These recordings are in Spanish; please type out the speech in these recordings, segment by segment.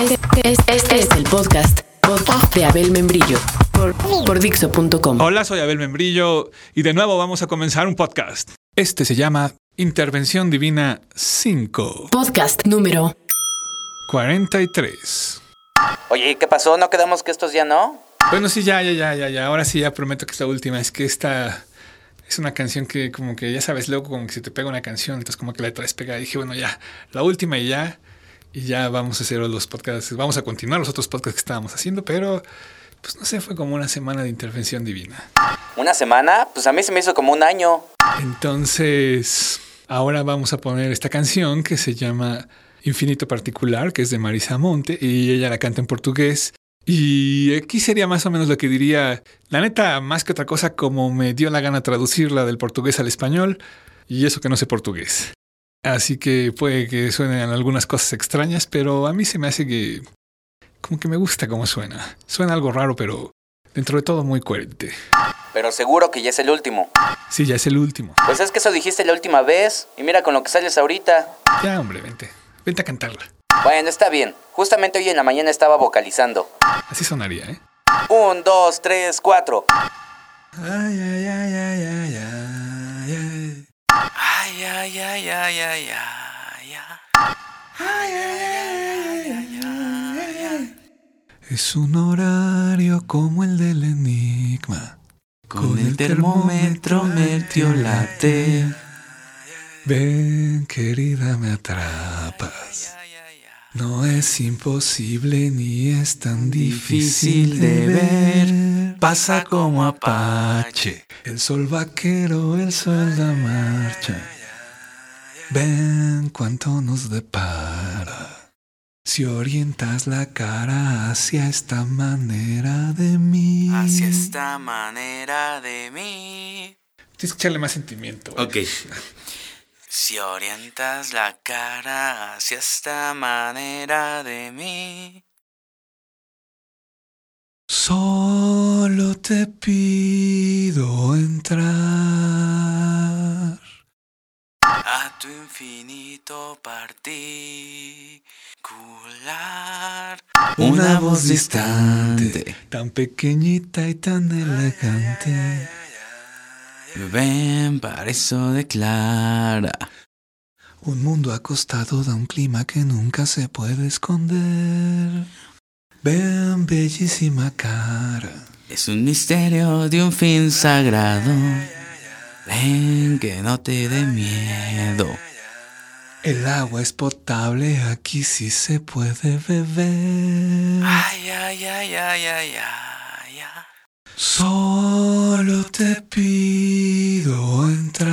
Este, este es el podcast, podcast de Abel Membrillo por, por Dixo.com. Hola, soy Abel Membrillo y de nuevo vamos a comenzar un podcast. Este se llama Intervención Divina 5. Podcast número 43. Oye, ¿qué pasó? ¿No quedamos que estos ya no? Bueno, sí, ya, ya, ya, ya, ya. Ahora sí, ya prometo que es la última. Es que esta es una canción que como que ya sabes, luego como que se te pega una canción, entonces como que la traes pegada. Y dije, bueno, ya, la última y ya. Y ya vamos a hacer los podcasts, vamos a continuar los otros podcasts que estábamos haciendo, pero pues no sé, fue como una semana de intervención divina. ¿Una semana? Pues a mí se me hizo como un año. Entonces, ahora vamos a poner esta canción que se llama Infinito Particular, que es de Marisa Monte, y ella la canta en portugués. Y aquí sería más o menos lo que diría, la neta, más que otra cosa, como me dio la gana traducirla del portugués al español, y eso que no sé portugués. Así que puede que suenen algunas cosas extrañas, pero a mí se me hace que como que me gusta cómo suena. Suena algo raro, pero dentro de todo muy coherente. Pero seguro que ya es el último. Sí, ya es el último. Pues es que eso dijiste la última vez. Y mira con lo que sales ahorita. Ya, hombre, vente. Vente a cantarla. Bueno, está bien. Justamente hoy en la mañana estaba vocalizando. Así sonaría, ¿eh? Un, dos, tres, cuatro. Ay, ay, ay, ay, ay, ay. Ay, ay, ay, ay, ay, ay. Es un horario como el del enigma. Con el termómetro metiolate. Ven, querida, me atrapas. No es imposible ni es tan difícil de ver. Pasa como apache, el sol vaquero, el sol da marcha. Ven cuánto nos depara. Si orientas la cara hacia esta manera de mí. Hacia esta manera de mí. Tienes que echarle más sentimiento. güey. Ok. Si orientas la cara hacia esta manera de mí. Solo te pido entrar. Tu infinito particular. Una voz distante. Tan pequeñita y tan elegante. Ven, para eso declara. Un mundo acostado da un clima que nunca se puede esconder. Ven, bellísima cara. Es un misterio de un fin sagrado. Ven, que no te dé miedo. El agua es potable, aquí sí se puede beber. Ay, ay, ay, ay, ay, ay. ay. Solo te pido entrar.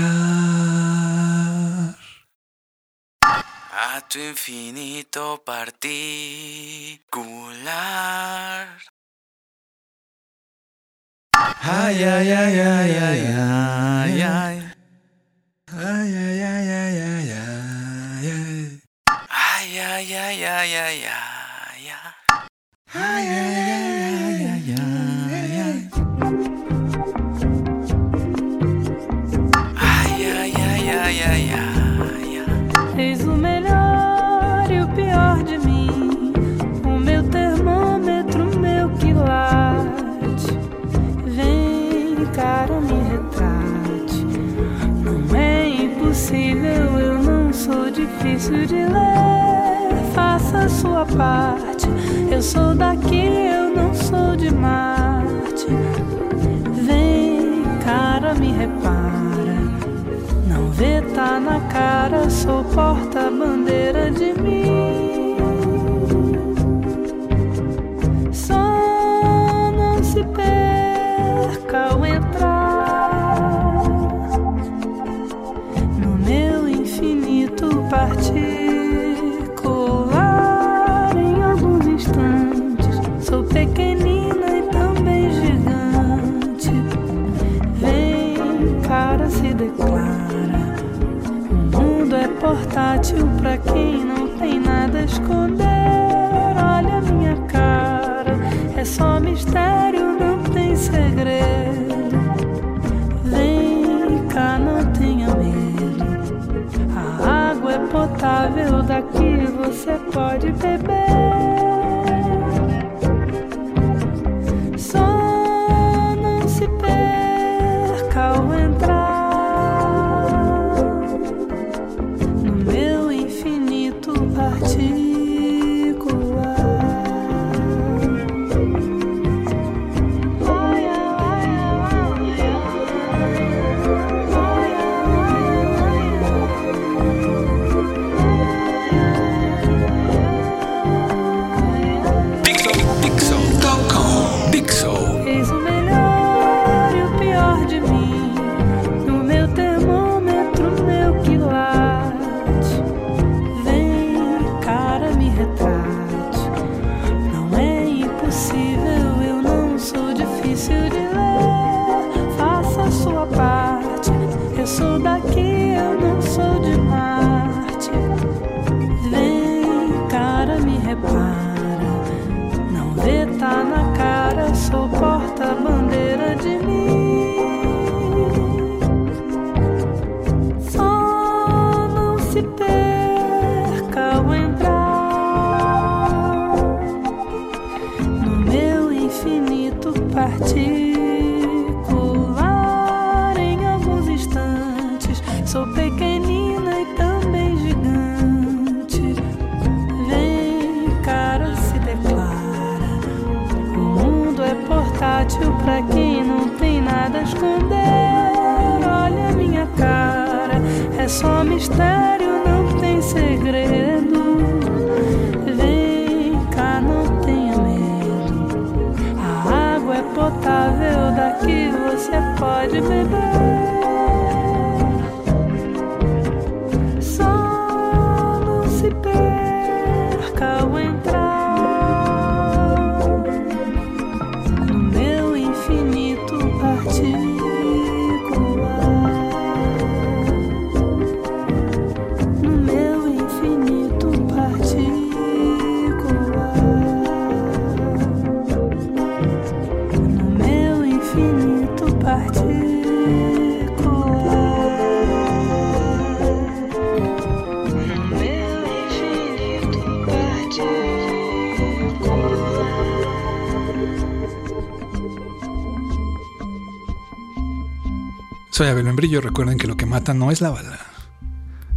A tu infinito particular. Ay, ay, ay, difícil de ler. Faça a sua parte. Eu sou daqui, eu não sou de Marte. Vem, cara, me repara. Não vê, tá na cara, sou porta-bandeira de mim. Esconder. Olha minha cara, é só mistério, não tem segredo. Vem cá, não tenha medo. A água é potável, daqui você pode beber. Pra quem não tem nada a esconder. Olha a minha cara, é só mistério, Soy Abel Membrillo. Recuerden que lo que mata no es la bala,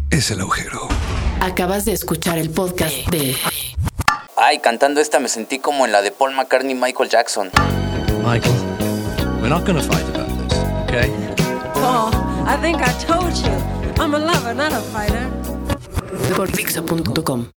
es el agujero. Acabas de escuchar el podcast de Ay, cantando esta me sentí como en la de Paul McCartney y Michael Jackson. Michael, we're not gonna fight about this, okay? Oh, I think I told you. I'm a lover, not a fighter. por.